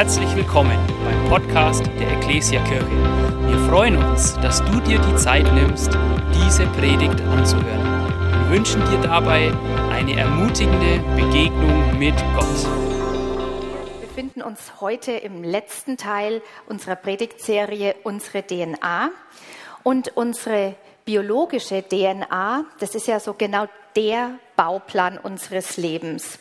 Herzlich willkommen beim Podcast der Ecclesia Kirche. Wir freuen uns, dass du dir die Zeit nimmst, diese Predigt anzuhören. Wir wünschen dir dabei eine ermutigende Begegnung mit Gott. Wir befinden uns heute im letzten Teil unserer Predigtserie Unsere DNA. Und unsere biologische DNA, das ist ja so genau der Bauplan unseres Lebens.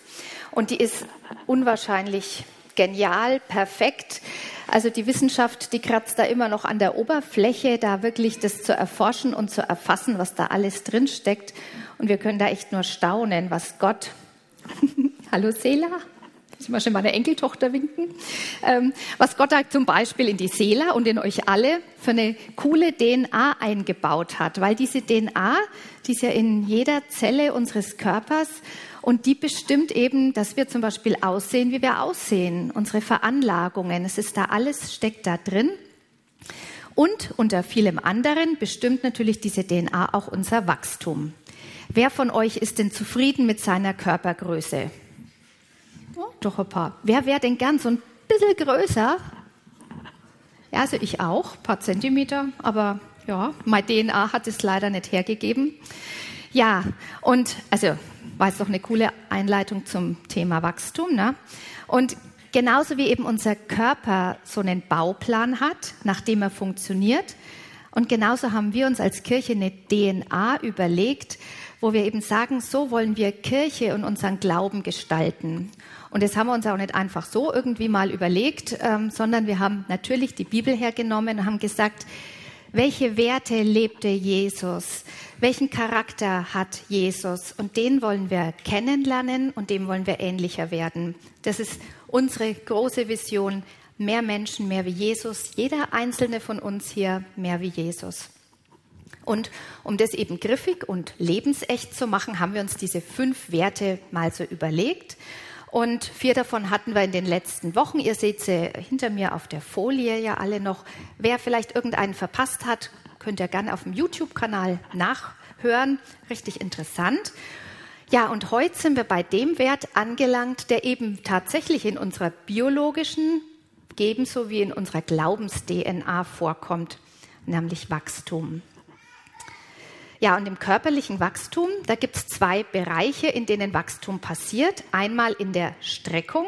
Und die ist unwahrscheinlich genial, perfekt. Also die Wissenschaft, die kratzt da immer noch an der Oberfläche, da wirklich das zu erforschen und zu erfassen, was da alles drin steckt. Und wir können da echt nur staunen, was Gott. Hallo Sela. Ich mal schon meine Enkeltochter winken. Ähm, was Gott da zum Beispiel in die Seele und in euch alle für eine coole DNA eingebaut hat. Weil diese DNA, die ist ja in jeder Zelle unseres Körpers und die bestimmt eben, dass wir zum Beispiel aussehen, wie wir aussehen, unsere Veranlagungen. Es ist da alles, steckt da drin. Und unter vielem anderen bestimmt natürlich diese DNA auch unser Wachstum. Wer von euch ist denn zufrieden mit seiner Körpergröße? Oh, doch ein paar. Wer wäre denn gern so ein bisschen größer? Ja, also ich auch, ein paar Zentimeter, aber ja, meine DNA hat es leider nicht hergegeben. Ja, und also war jetzt doch eine coole Einleitung zum Thema Wachstum. Ne? Und genauso wie eben unser Körper so einen Bauplan hat, nach dem er funktioniert, und genauso haben wir uns als Kirche eine DNA überlegt, wo wir eben sagen, so wollen wir Kirche und unseren Glauben gestalten. Und das haben wir uns auch nicht einfach so irgendwie mal überlegt, ähm, sondern wir haben natürlich die Bibel hergenommen und haben gesagt, welche Werte lebte Jesus? Welchen Charakter hat Jesus? Und den wollen wir kennenlernen und dem wollen wir ähnlicher werden. Das ist unsere große Vision. Mehr Menschen, mehr wie Jesus. Jeder einzelne von uns hier mehr wie Jesus. Und um das eben griffig und lebensecht zu machen, haben wir uns diese fünf Werte mal so überlegt. Und vier davon hatten wir in den letzten Wochen. Ihr seht sie hinter mir auf der Folie ja alle noch. Wer vielleicht irgendeinen verpasst hat, könnt ihr gerne auf dem YouTube-Kanal nachhören. Richtig interessant. Ja, und heute sind wir bei dem Wert angelangt, der eben tatsächlich in unserer biologischen, ebenso wie in unserer Glaubens-DNA vorkommt, nämlich Wachstum. Ja, und im körperlichen Wachstum, da gibt es zwei Bereiche, in denen Wachstum passiert. Einmal in der Streckung.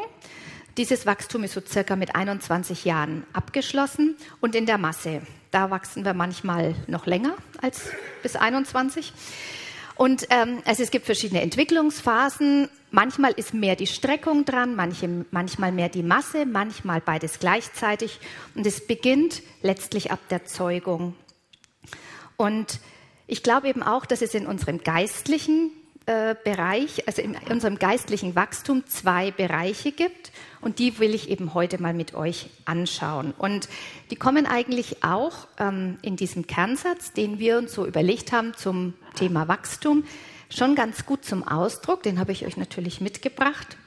Dieses Wachstum ist so circa mit 21 Jahren abgeschlossen. Und in der Masse. Da wachsen wir manchmal noch länger als bis 21. Und ähm, also es gibt verschiedene Entwicklungsphasen. Manchmal ist mehr die Streckung dran, manche, manchmal mehr die Masse, manchmal beides gleichzeitig. Und es beginnt letztlich ab der Zeugung. Und ich glaube eben auch, dass es in unserem geistlichen äh, Bereich, also in unserem geistlichen Wachstum zwei Bereiche gibt und die will ich eben heute mal mit euch anschauen. Und die kommen eigentlich auch ähm, in diesem Kernsatz, den wir uns so überlegt haben zum Thema Wachstum, schon ganz gut zum Ausdruck. Den habe ich euch natürlich mitgebracht.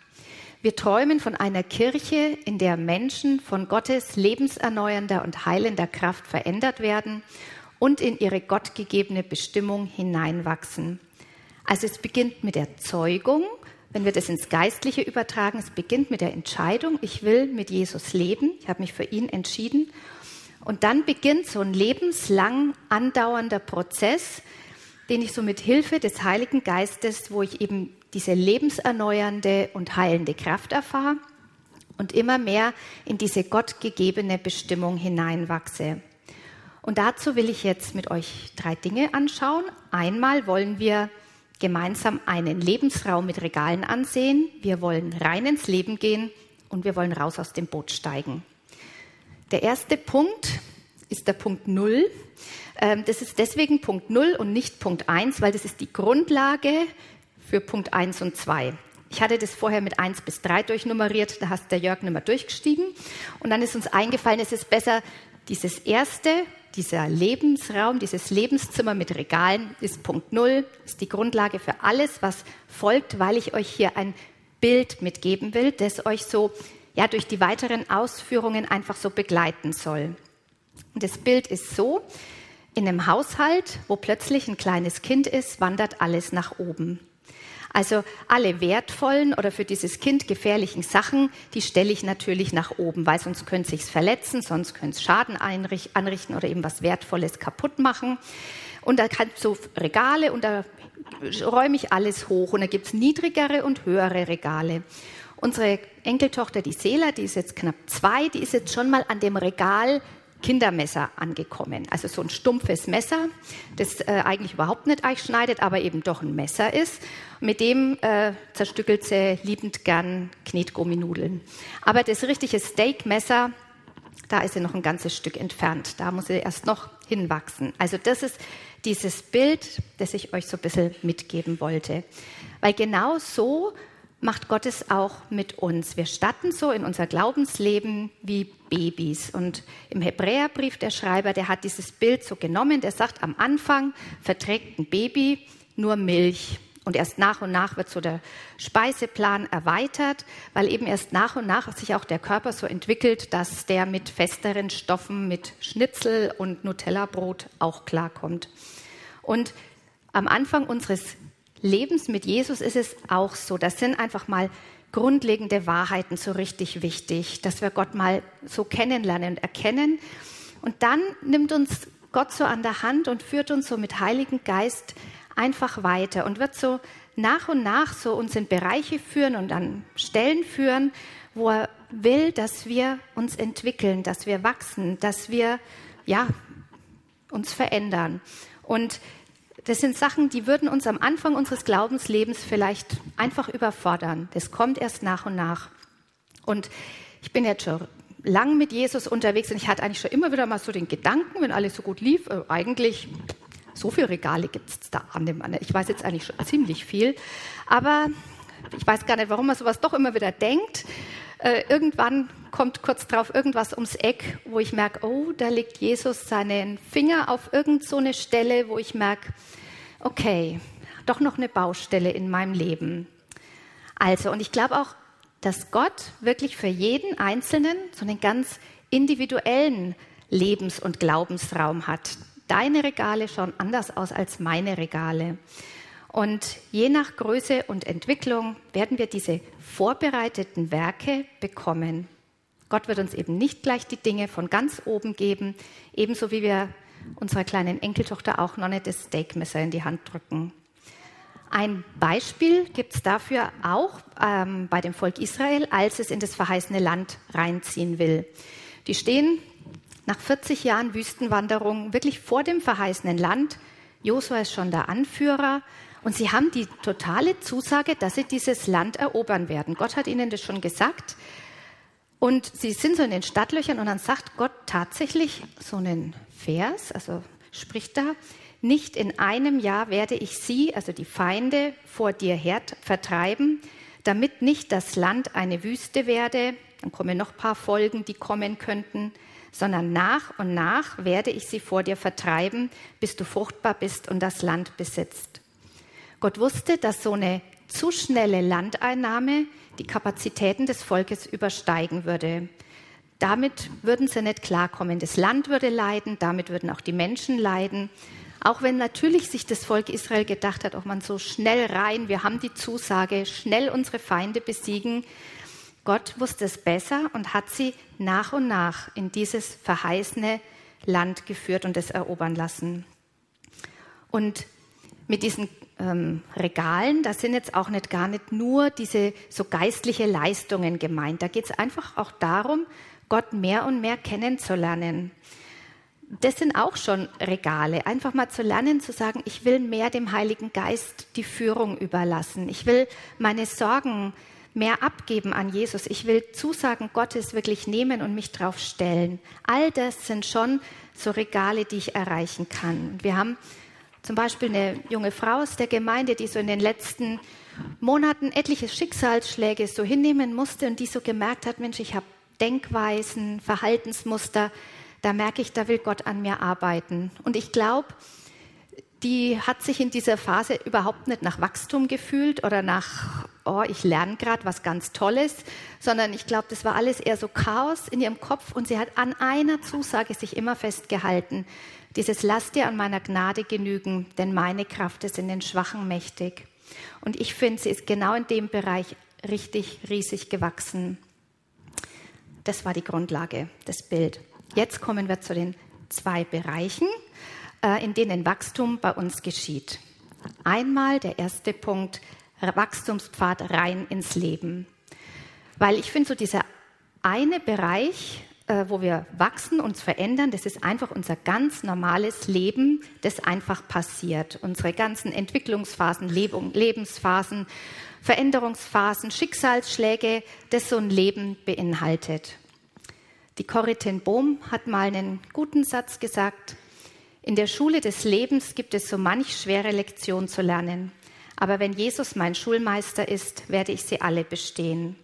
Wir träumen von einer Kirche, in der Menschen von Gottes lebenserneuernder und heilender Kraft verändert werden und in ihre gottgegebene Bestimmung hineinwachsen. Also es beginnt mit der Zeugung, wenn wir das ins Geistliche übertragen, es beginnt mit der Entscheidung, ich will mit Jesus leben, ich habe mich für ihn entschieden. Und dann beginnt so ein lebenslang andauernder Prozess, den ich so mit Hilfe des Heiligen Geistes, wo ich eben diese lebenserneuernde und heilende Kraft erfahre und immer mehr in diese gottgegebene Bestimmung hineinwachse. Und dazu will ich jetzt mit euch drei Dinge anschauen. Einmal wollen wir gemeinsam einen Lebensraum mit Regalen ansehen. Wir wollen rein ins Leben gehen und wir wollen raus aus dem Boot steigen. Der erste Punkt ist der Punkt Null. Ähm, das ist deswegen Punkt Null und nicht Punkt Eins, weil das ist die Grundlage für Punkt Eins und Zwei. Ich hatte das vorher mit eins bis drei durchnummeriert, da hast der Jörg nicht mehr durchgestiegen. Und dann ist uns eingefallen, es ist besser, dieses erste dieser Lebensraum, dieses Lebenszimmer mit Regalen ist Punkt Null, ist die Grundlage für alles, was folgt, weil ich euch hier ein Bild mitgeben will, das euch so ja, durch die weiteren Ausführungen einfach so begleiten soll. Und das Bild ist so, in einem Haushalt, wo plötzlich ein kleines Kind ist, wandert alles nach oben. Also alle wertvollen oder für dieses Kind gefährlichen Sachen, die stelle ich natürlich nach oben, weil sonst könnte es sich verletzen, sonst könnte es Schaden anrichten oder eben was Wertvolles kaputt machen. Und da kann so Regale und da räume ich alles hoch und da gibt es niedrigere und höhere Regale. Unsere Enkeltochter, die Sela, die ist jetzt knapp zwei, die ist jetzt schon mal an dem Regal Kindermesser angekommen. Also so ein stumpfes Messer, das äh, eigentlich überhaupt nicht schneidet, aber eben doch ein Messer ist. Mit dem äh, zerstückelt sie liebend gern Knetgumminudeln. Aber das richtige Steakmesser, da ist sie noch ein ganzes Stück entfernt. Da muss sie erst noch hinwachsen. Also das ist dieses Bild, das ich euch so ein bisschen mitgeben wollte. Weil genau so macht Gott es auch mit uns. Wir statten so in unser Glaubensleben wie Babys. Und im Hebräerbrief der Schreiber, der hat dieses Bild so genommen, der sagt, am Anfang verträgt ein Baby nur Milch. Und erst nach und nach wird so der Speiseplan erweitert, weil eben erst nach und nach sich auch der Körper so entwickelt, dass der mit festeren Stoffen, mit Schnitzel und Nutella-Brot auch klarkommt. Und am Anfang unseres Lebens mit Jesus ist es auch so. Das sind einfach mal grundlegende Wahrheiten so richtig wichtig, dass wir Gott mal so kennenlernen und erkennen. Und dann nimmt uns Gott so an der Hand und führt uns so mit Heiligen Geist einfach weiter und wird so nach und nach so uns in Bereiche führen und an Stellen führen, wo er will, dass wir uns entwickeln, dass wir wachsen, dass wir ja uns verändern. Und das sind Sachen, die würden uns am Anfang unseres Glaubenslebens vielleicht einfach überfordern. Das kommt erst nach und nach. Und ich bin jetzt schon lang mit Jesus unterwegs und ich hatte eigentlich schon immer wieder mal so den Gedanken, wenn alles so gut lief, äh, eigentlich so viele Regale gibt es da an dem anderen. Ich weiß jetzt eigentlich schon ziemlich viel, aber ich weiß gar nicht, warum man sowas doch immer wieder denkt. Äh, irgendwann kommt kurz drauf irgendwas ums Eck, wo ich merke, oh, da legt Jesus seinen Finger auf irgend so eine Stelle, wo ich merke, okay, doch noch eine Baustelle in meinem Leben. Also, und ich glaube auch, dass Gott wirklich für jeden Einzelnen so einen ganz individuellen Lebens- und Glaubensraum hat. Deine Regale schauen anders aus als meine Regale. Und je nach Größe und Entwicklung werden wir diese vorbereiteten Werke bekommen. Gott wird uns eben nicht gleich die Dinge von ganz oben geben, ebenso wie wir unserer kleinen Enkeltochter auch noch nicht das Steakmesser in die Hand drücken. Ein Beispiel gibt es dafür auch ähm, bei dem Volk Israel, als es in das verheißene Land reinziehen will. Die stehen nach 40 Jahren Wüstenwanderung wirklich vor dem verheißenen Land. Josua ist schon der Anführer und sie haben die totale Zusage, dass sie dieses Land erobern werden. Gott hat ihnen das schon gesagt. Und sie sind so in den Stadtlöchern und dann sagt Gott tatsächlich so einen Vers, also spricht da, nicht in einem Jahr werde ich sie, also die Feinde, vor dir her vertreiben, damit nicht das Land eine Wüste werde. Dann kommen noch ein paar Folgen, die kommen könnten sondern nach und nach werde ich sie vor dir vertreiben, bis du fruchtbar bist und das Land besitzt. Gott wusste, dass so eine zu schnelle Landeinnahme die Kapazitäten des Volkes übersteigen würde. Damit würden sie nicht klarkommen. Das Land würde leiden, damit würden auch die Menschen leiden. Auch wenn natürlich sich das Volk Israel gedacht hat, auch man so schnell rein, wir haben die Zusage, schnell unsere Feinde besiegen, Gott wusste es besser und hat sie nach und nach in dieses verheißene Land geführt und es erobern lassen. Und mit diesen ähm, Regalen, da sind jetzt auch nicht gar nicht nur diese so geistliche Leistungen gemeint. Da geht es einfach auch darum, Gott mehr und mehr kennenzulernen. Das sind auch schon Regale. Einfach mal zu lernen, zu sagen, ich will mehr dem Heiligen Geist die Führung überlassen. Ich will meine Sorgen mehr abgeben an Jesus. Ich will Zusagen Gottes wirklich nehmen und mich drauf stellen. All das sind schon so Regale, die ich erreichen kann. Wir haben zum Beispiel eine junge Frau aus der Gemeinde, die so in den letzten Monaten etliche Schicksalsschläge so hinnehmen musste und die so gemerkt hat, Mensch, ich habe Denkweisen, Verhaltensmuster, da merke ich, da will Gott an mir arbeiten. Und ich glaube, die hat sich in dieser Phase überhaupt nicht nach Wachstum gefühlt oder nach, oh, ich lerne gerade was ganz Tolles, sondern ich glaube, das war alles eher so Chaos in ihrem Kopf und sie hat an einer Zusage sich immer festgehalten. Dieses Lass dir an meiner Gnade genügen, denn meine Kraft ist in den Schwachen mächtig. Und ich finde, sie ist genau in dem Bereich richtig riesig gewachsen. Das war die Grundlage, das Bild. Jetzt kommen wir zu den zwei Bereichen, äh, in denen Wachstum bei uns geschieht. Einmal der erste Punkt, Wachstumspfad rein ins Leben. Weil ich finde, so dieser eine Bereich, äh, wo wir wachsen, uns verändern, das ist einfach unser ganz normales Leben, das einfach passiert. Unsere ganzen Entwicklungsphasen, Lebensphasen, Veränderungsphasen, Schicksalsschläge, das so ein Leben beinhaltet. Die Corrie Bohm hat mal einen guten Satz gesagt. In der Schule des Lebens gibt es so manch schwere Lektion zu lernen. Aber wenn Jesus mein Schulmeister ist, werde ich sie alle bestehen.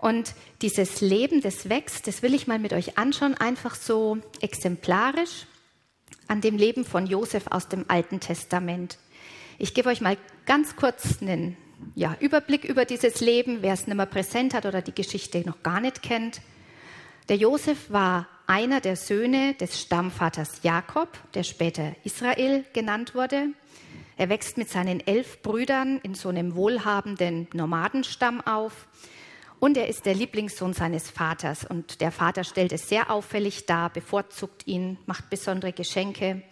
Und dieses Leben, das wächst, das will ich mal mit euch anschauen, einfach so exemplarisch an dem Leben von Josef aus dem Alten Testament. Ich gebe euch mal ganz kurz einen ja, Überblick über dieses Leben, wer es nicht mehr präsent hat oder die Geschichte noch gar nicht kennt. Der Josef war einer der Söhne des Stammvaters Jakob, der später Israel genannt wurde. Er wächst mit seinen elf Brüdern in so einem wohlhabenden Nomadenstamm auf. Und er ist der Lieblingssohn seines Vaters. Und der Vater stellt es sehr auffällig dar, bevorzugt ihn, macht besondere Geschenke.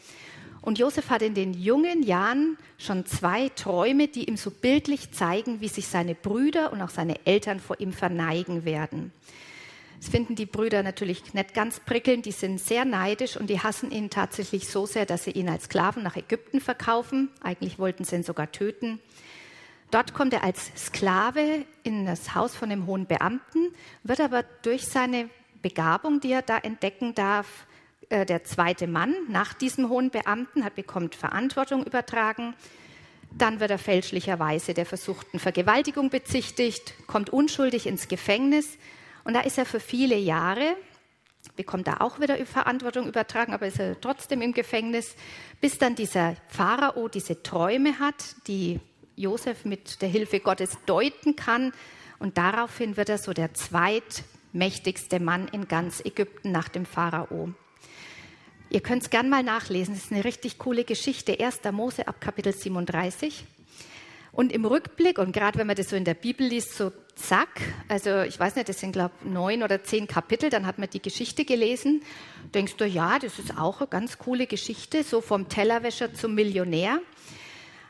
Und Josef hat in den jungen Jahren schon zwei Träume, die ihm so bildlich zeigen, wie sich seine Brüder und auch seine Eltern vor ihm verneigen werden. Das finden die Brüder natürlich nicht ganz prickelnd, die sind sehr neidisch und die hassen ihn tatsächlich so sehr, dass sie ihn als Sklaven nach Ägypten verkaufen. Eigentlich wollten sie ihn sogar töten. Dort kommt er als Sklave in das Haus von dem hohen Beamten, wird aber durch seine Begabung, die er da entdecken darf, äh, der zweite Mann nach diesem hohen Beamten, hat bekommt Verantwortung übertragen. Dann wird er fälschlicherweise der versuchten Vergewaltigung bezichtigt, kommt unschuldig ins Gefängnis und da ist er für viele Jahre, bekommt da auch wieder Verantwortung übertragen, aber ist er trotzdem im Gefängnis, bis dann dieser Pharao diese Träume hat, die Josef mit der Hilfe Gottes deuten kann. Und daraufhin wird er so der zweitmächtigste Mann in ganz Ägypten nach dem Pharao. Ihr könnt es gern mal nachlesen, es ist eine richtig coole Geschichte. 1. Mose ab Kapitel 37. Und im Rückblick, und gerade wenn man das so in der Bibel liest, so zack, also ich weiß nicht, das sind glaube ich neun oder zehn Kapitel, dann hat man die Geschichte gelesen, denkst du, ja, das ist auch eine ganz coole Geschichte, so vom Tellerwäscher zum Millionär.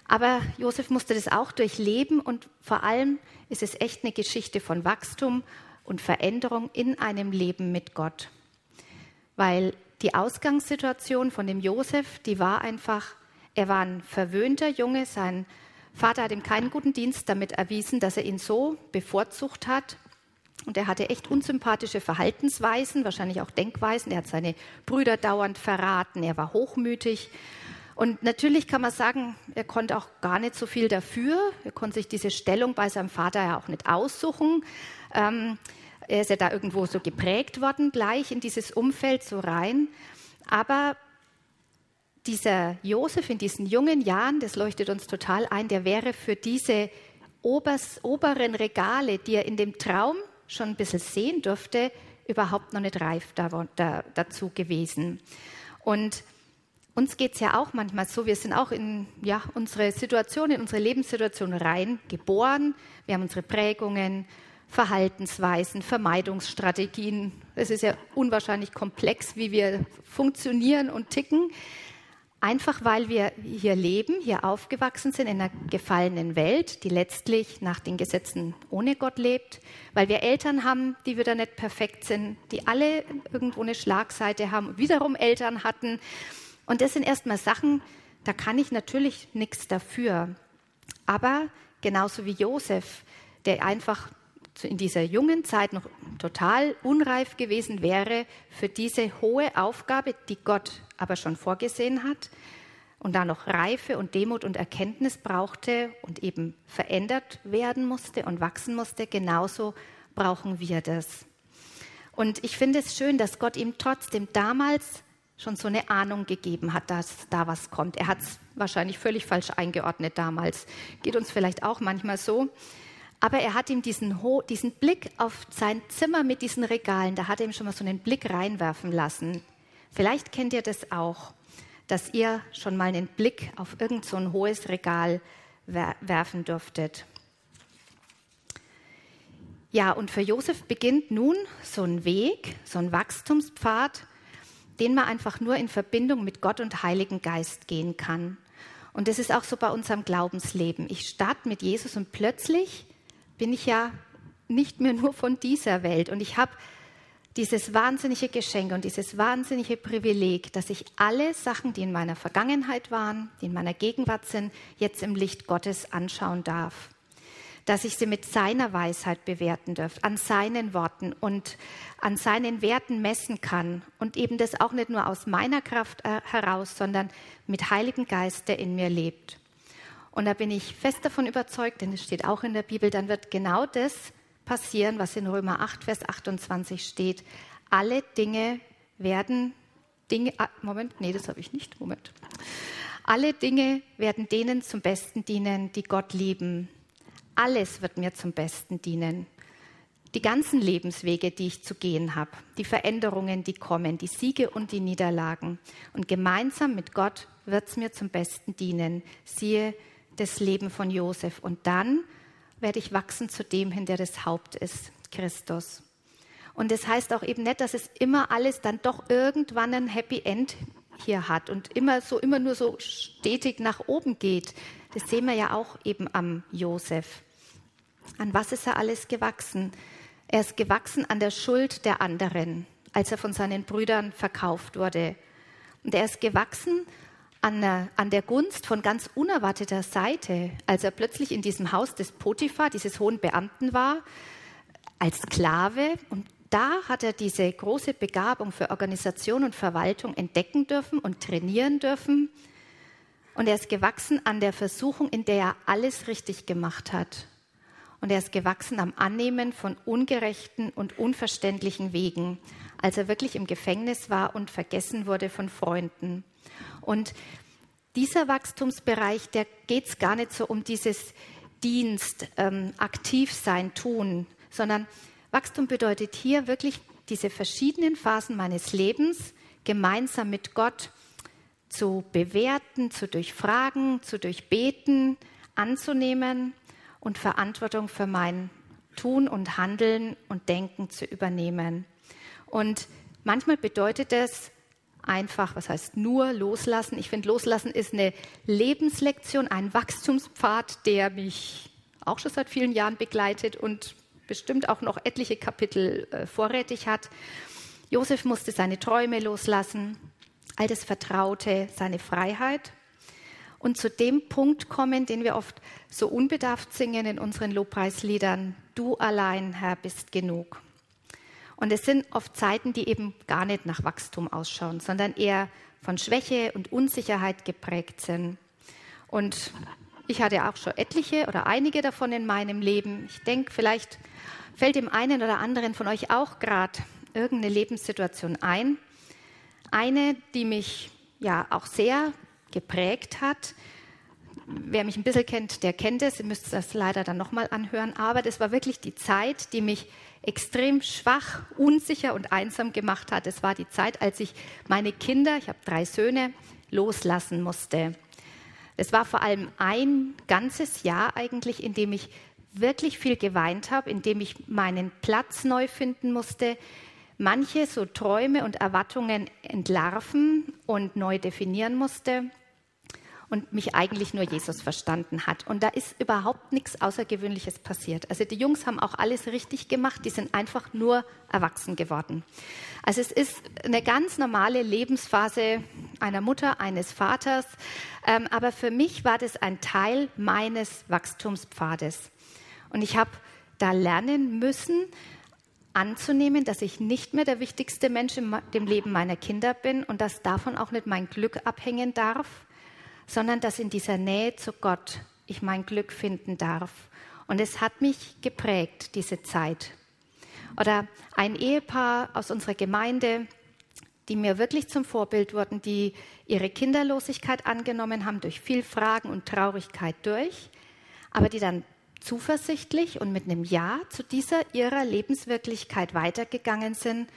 Aber Josef musste das auch durchleben und vor allem ist es echt eine Geschichte von Wachstum und Veränderung in einem Leben mit Gott. Weil die Ausgangssituation von dem Josef, die war einfach, er war ein verwöhnter Junge, sein Vater hat ihm keinen guten Dienst damit erwiesen, dass er ihn so bevorzugt hat. Und er hatte echt unsympathische Verhaltensweisen, wahrscheinlich auch Denkweisen. Er hat seine Brüder dauernd verraten, er war hochmütig und natürlich kann man sagen, er konnte auch gar nicht so viel dafür. Er konnte sich diese Stellung bei seinem Vater ja auch nicht aussuchen. Ähm, er ist ja da irgendwo so geprägt worden, gleich in dieses Umfeld so rein. Aber dieser Josef in diesen jungen Jahren, das leuchtet uns total ein, der wäre für diese obers, oberen Regale, die er in dem Traum schon ein bisschen sehen durfte, überhaupt noch nicht reif da, da, dazu gewesen. Und uns geht es ja auch manchmal so, wir sind auch in ja, unsere Situation, in unsere Lebenssituation rein geboren. Wir haben unsere Prägungen, Verhaltensweisen, Vermeidungsstrategien. Es ist ja unwahrscheinlich komplex, wie wir funktionieren und ticken. Einfach weil wir hier leben, hier aufgewachsen sind in einer gefallenen Welt, die letztlich nach den Gesetzen ohne Gott lebt, weil wir Eltern haben, die wieder nicht perfekt sind, die alle irgendwo eine Schlagseite haben, wiederum Eltern hatten, und das sind erstmal Sachen, da kann ich natürlich nichts dafür. Aber genauso wie Josef, der einfach in dieser jungen Zeit noch total unreif gewesen wäre für diese hohe Aufgabe, die Gott aber schon vorgesehen hat und da noch Reife und Demut und Erkenntnis brauchte und eben verändert werden musste und wachsen musste, genauso brauchen wir das. Und ich finde es schön, dass Gott ihm trotzdem damals schon so eine Ahnung gegeben hat, dass da was kommt. Er hat es wahrscheinlich völlig falsch eingeordnet damals. Geht uns vielleicht auch manchmal so. Aber er hat ihm diesen, diesen Blick auf sein Zimmer mit diesen Regalen, da hat er ihm schon mal so einen Blick reinwerfen lassen. Vielleicht kennt ihr das auch, dass ihr schon mal einen Blick auf irgend so ein hohes Regal werfen durftet. Ja, und für Josef beginnt nun so ein Weg, so ein Wachstumspfad, den man einfach nur in Verbindung mit Gott und Heiligen Geist gehen kann. Und das ist auch so bei unserem Glaubensleben. Ich starte mit Jesus und plötzlich bin ich ja nicht mehr nur von dieser Welt. Und ich habe dieses wahnsinnige Geschenk und dieses wahnsinnige Privileg, dass ich alle Sachen, die in meiner Vergangenheit waren, die in meiner Gegenwart sind, jetzt im Licht Gottes anschauen darf dass ich sie mit seiner Weisheit bewerten darf, an seinen Worten und an seinen Werten messen kann und eben das auch nicht nur aus meiner Kraft äh, heraus, sondern mit Heiligen Geist, der in mir lebt. Und da bin ich fest davon überzeugt, denn es steht auch in der Bibel, dann wird genau das passieren, was in Römer 8, Vers 28 steht. Alle Dinge werden Dinge, ah, Moment, nee, das habe ich nicht, Moment. Alle Dinge werden denen zum Besten dienen, die Gott lieben, alles wird mir zum Besten dienen. Die ganzen Lebenswege, die ich zu gehen habe, die Veränderungen, die kommen, die Siege und die Niederlagen. Und gemeinsam mit Gott wird es mir zum Besten dienen. Siehe das Leben von Josef. Und dann werde ich wachsen zu dem hin, der das Haupt ist, Christus. Und das heißt auch eben nicht, dass es immer alles dann doch irgendwann ein Happy End hier hat und immer so, immer nur so stetig nach oben geht. Das sehen wir ja auch eben am Josef. An was ist er alles gewachsen? Er ist gewachsen an der Schuld der anderen, als er von seinen Brüdern verkauft wurde. Und er ist gewachsen an der, an der Gunst von ganz unerwarteter Seite, als er plötzlich in diesem Haus des Potiphar, dieses hohen Beamten war, als Sklave. Und da hat er diese große Begabung für Organisation und Verwaltung entdecken dürfen und trainieren dürfen. Und er ist gewachsen an der Versuchung, in der er alles richtig gemacht hat und er ist gewachsen am Annehmen von ungerechten und unverständlichen Wegen, als er wirklich im Gefängnis war und vergessen wurde von Freunden. Und dieser Wachstumsbereich, der geht es gar nicht so um dieses Dienst, ähm, aktiv sein, tun, sondern Wachstum bedeutet hier wirklich diese verschiedenen Phasen meines Lebens gemeinsam mit Gott zu bewerten, zu durchfragen, zu durchbeten, anzunehmen und Verantwortung für mein Tun und Handeln und Denken zu übernehmen. Und manchmal bedeutet das einfach, was heißt nur loslassen. Ich finde, loslassen ist eine Lebenslektion, ein Wachstumspfad, der mich auch schon seit vielen Jahren begleitet und bestimmt auch noch etliche Kapitel äh, vorrätig hat. Josef musste seine Träume loslassen, all das Vertraute, seine Freiheit und zu dem Punkt kommen, den wir oft so unbedarft singen in unseren Lobpreisliedern, du allein, Herr, bist genug. Und es sind oft Zeiten, die eben gar nicht nach Wachstum ausschauen, sondern eher von Schwäche und Unsicherheit geprägt sind. Und ich hatte auch schon etliche oder einige davon in meinem Leben. Ich denke, vielleicht fällt dem einen oder anderen von euch auch gerade irgendeine Lebenssituation ein. Eine, die mich ja auch sehr geprägt hat. Wer mich ein bisschen kennt, der kennt es. Ihr müsst das leider dann nochmal anhören. Aber das war wirklich die Zeit, die mich extrem schwach, unsicher und einsam gemacht hat. Es war die Zeit, als ich meine Kinder, ich habe drei Söhne, loslassen musste. Es war vor allem ein ganzes Jahr eigentlich, in dem ich wirklich viel geweint habe, in dem ich meinen Platz neu finden musste, manche so Träume und Erwartungen entlarven und neu definieren musste und mich eigentlich nur Jesus verstanden hat. Und da ist überhaupt nichts Außergewöhnliches passiert. Also die Jungs haben auch alles richtig gemacht, die sind einfach nur erwachsen geworden. Also es ist eine ganz normale Lebensphase einer Mutter, eines Vaters, ähm, aber für mich war das ein Teil meines Wachstumspfades. Und ich habe da lernen müssen, anzunehmen, dass ich nicht mehr der wichtigste Mensch in dem Leben meiner Kinder bin und dass davon auch nicht mein Glück abhängen darf, sondern dass in dieser Nähe zu Gott ich mein Glück finden darf. Und es hat mich geprägt, diese Zeit. Oder ein Ehepaar aus unserer Gemeinde, die mir wirklich zum Vorbild wurden, die ihre Kinderlosigkeit angenommen haben, durch viel Fragen und Traurigkeit durch, aber die dann zuversichtlich und mit einem Ja zu dieser ihrer Lebenswirklichkeit weitergegangen sind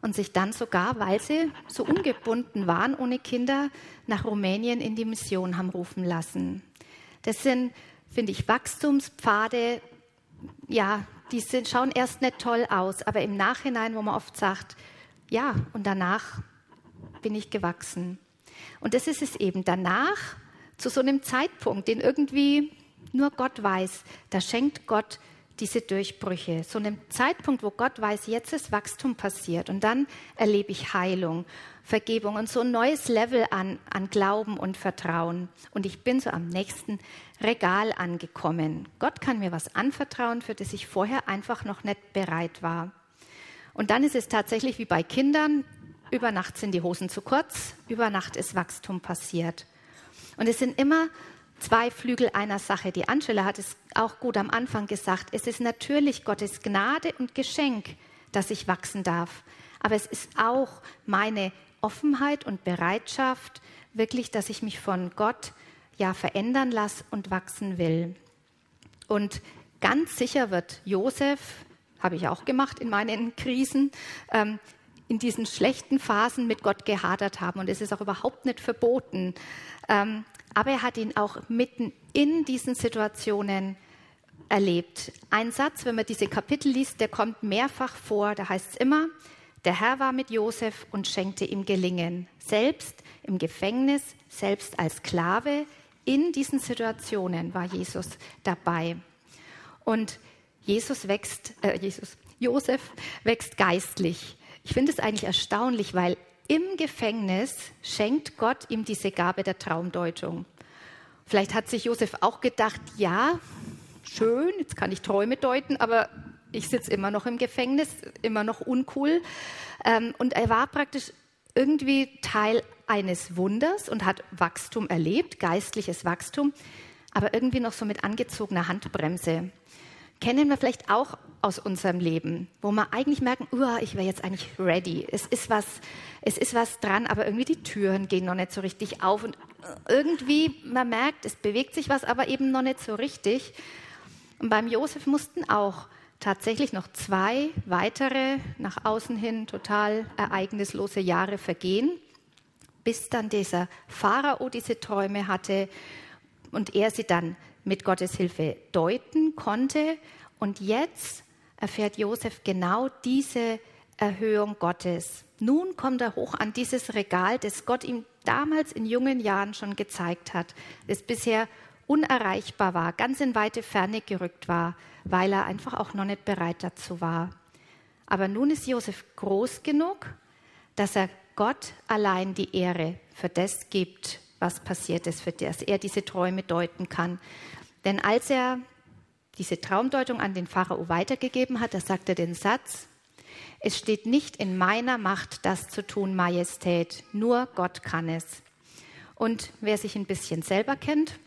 und sich dann sogar, weil sie so ungebunden waren ohne Kinder, nach Rumänien in die Mission haben rufen lassen. Das sind finde ich Wachstumspfade, ja, die sind, schauen erst nicht toll aus, aber im Nachhinein, wo man oft sagt, ja, und danach bin ich gewachsen. Und das ist es eben. Danach, zu so einem Zeitpunkt, den irgendwie nur Gott weiß, da schenkt Gott diese Durchbrüche. So einem Zeitpunkt, wo Gott weiß, jetzt ist Wachstum passiert und dann erlebe ich Heilung, Vergebung und so ein neues Level an, an Glauben und Vertrauen. Und ich bin so am nächsten Regal angekommen. Gott kann mir was anvertrauen, für das ich vorher einfach noch nicht bereit war. Und dann ist es tatsächlich wie bei Kindern, über Nacht sind die Hosen zu kurz, über Nacht ist Wachstum passiert. Und es sind immer zwei Flügel einer Sache. Die Angela hat es auch gut am Anfang gesagt. Es ist natürlich Gottes Gnade und Geschenk, dass ich wachsen darf. Aber es ist auch meine Offenheit und Bereitschaft, wirklich, dass ich mich von Gott ja verändern lasse und wachsen will. Und ganz sicher wird Josef, habe ich auch gemacht in meinen Krisen, ähm, in diesen schlechten Phasen mit Gott gehadert haben. Und es ist auch überhaupt nicht verboten. Ähm, aber er hat ihn auch mitten in diesen Situationen erlebt. Ein Satz, wenn man diese Kapitel liest, der kommt mehrfach vor. Da heißt es immer, der Herr war mit Josef und schenkte ihm Gelingen. Selbst im Gefängnis, selbst als Sklave, in diesen Situationen war Jesus dabei. Und Jesus wächst, äh, Jesus, Josef wächst geistlich. Ich finde es eigentlich erstaunlich, weil im Gefängnis schenkt Gott ihm diese Gabe der Traumdeutung. Vielleicht hat sich Josef auch gedacht, ja, schön, jetzt kann ich Träume deuten, aber ich sitze immer noch im Gefängnis, immer noch uncool. Ähm, und er war praktisch irgendwie Teil eines Wunders und hat Wachstum erlebt, geistliches Wachstum, aber irgendwie noch so mit angezogener Handbremse kennen wir vielleicht auch aus unserem Leben, wo wir eigentlich merken, ich wäre jetzt eigentlich ready. Es ist, was, es ist was dran, aber irgendwie die Türen gehen noch nicht so richtig auf. Und irgendwie, man merkt, es bewegt sich was, aber eben noch nicht so richtig. Und beim Josef mussten auch tatsächlich noch zwei weitere, nach außen hin total ereignislose Jahre vergehen, bis dann dieser Pharao diese Träume hatte und er sie dann mit Gottes Hilfe deuten konnte. Und jetzt erfährt Josef genau diese Erhöhung Gottes. Nun kommt er hoch an dieses Regal, das Gott ihm damals in jungen Jahren schon gezeigt hat, das bisher unerreichbar war, ganz in weite Ferne gerückt war, weil er einfach auch noch nicht bereit dazu war. Aber nun ist Josef groß genug, dass er Gott allein die Ehre für das gibt, was passiert ist, für das er diese Träume deuten kann. Denn als er diese Traumdeutung an den Pharao weitergegeben hat, da sagt er den Satz, es steht nicht in meiner Macht, das zu tun, Majestät, nur Gott kann es. Und wer sich ein bisschen selber kennt,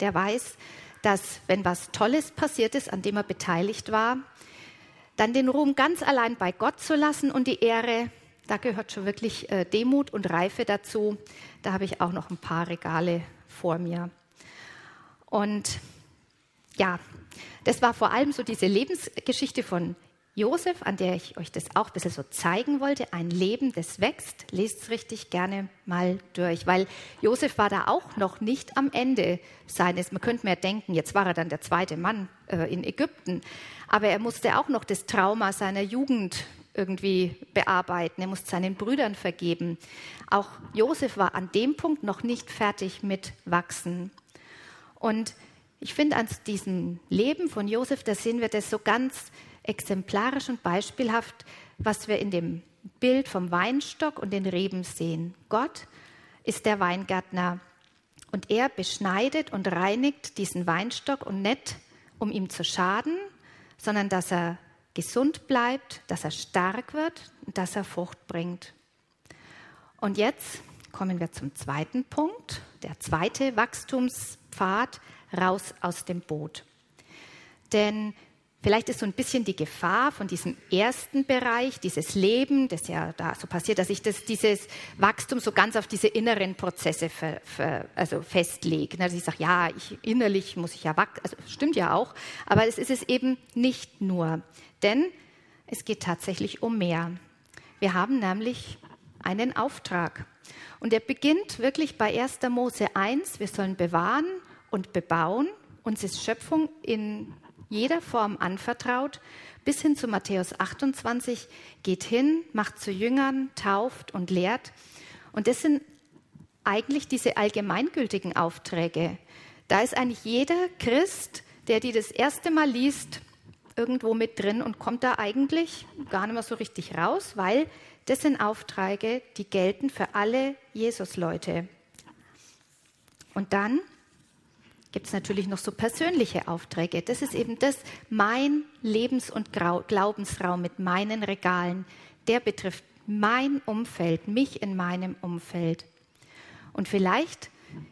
der weiß, dass wenn was Tolles passiert ist, an dem er beteiligt war, dann den Ruhm ganz allein bei Gott zu lassen und die Ehre, da gehört schon wirklich äh, Demut und Reife dazu. Da habe ich auch noch ein paar Regale vor mir. Und ja, das war vor allem so diese Lebensgeschichte von Josef, an der ich euch das auch ein bisschen so zeigen wollte. Ein Leben, das wächst. Lest es richtig gerne mal durch, weil Josef war da auch noch nicht am Ende seines. Man könnte mehr denken, jetzt war er dann der zweite Mann äh, in Ägypten. Aber er musste auch noch das Trauma seiner Jugend irgendwie bearbeiten. Er musste seinen Brüdern vergeben. Auch Josef war an dem Punkt noch nicht fertig mit Wachsen. Und ich finde, an diesem Leben von Josef, da sehen wir das so ganz exemplarisch und beispielhaft, was wir in dem Bild vom Weinstock und den Reben sehen. Gott ist der Weingärtner und er beschneidet und reinigt diesen Weinstock und nicht, um ihm zu schaden, sondern dass er gesund bleibt, dass er stark wird und dass er Frucht bringt. Und jetzt kommen wir zum zweiten Punkt, der zweite Wachstumspfad, raus aus dem Boot. Denn vielleicht ist so ein bisschen die Gefahr von diesem ersten Bereich, dieses Leben, das ja da so passiert, dass ich das, dieses Wachstum so ganz auf diese inneren Prozesse ver, ver, also festlege. Also ich sage, ja, ich, innerlich muss ich ja wachsen, also stimmt ja auch, aber es ist es eben nicht nur. Denn es geht tatsächlich um mehr. Wir haben nämlich einen Auftrag. Und er beginnt wirklich bei 1. Mose 1, wir sollen bewahren und bebauen Uns ist Schöpfung in jeder Form anvertraut, bis hin zu Matthäus 28, geht hin, macht zu Jüngern, tauft und lehrt. Und das sind eigentlich diese allgemeingültigen Aufträge. Da ist eigentlich jeder Christ, der die das erste Mal liest, irgendwo mit drin und kommt da eigentlich gar nicht mehr so richtig raus, weil das sind Aufträge, die gelten für alle Jesus-Leute. Und dann gibt es natürlich noch so persönliche Aufträge. Das ist eben das, mein Lebens- und Glaubensraum mit meinen Regalen, der betrifft mein Umfeld, mich in meinem Umfeld. Und vielleicht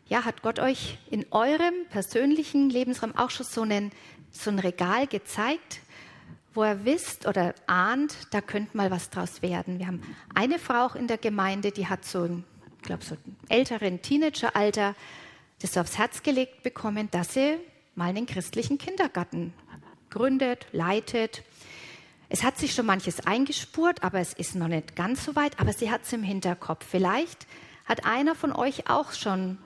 ja, hat Gott euch in eurem persönlichen Lebensraum auch schon so, einen, so ein Regal gezeigt, wo er wisst oder ahnt, da könnte mal was draus werden. Wir haben eine Frau auch in der Gemeinde, die hat so ein, ich glaube, so ein älteren Teenageralter, das aufs Herz gelegt bekommen, dass sie mal einen christlichen Kindergarten gründet, leitet. Es hat sich schon manches eingespurt, aber es ist noch nicht ganz so weit, aber sie hat es im Hinterkopf. Vielleicht hat einer von euch auch schon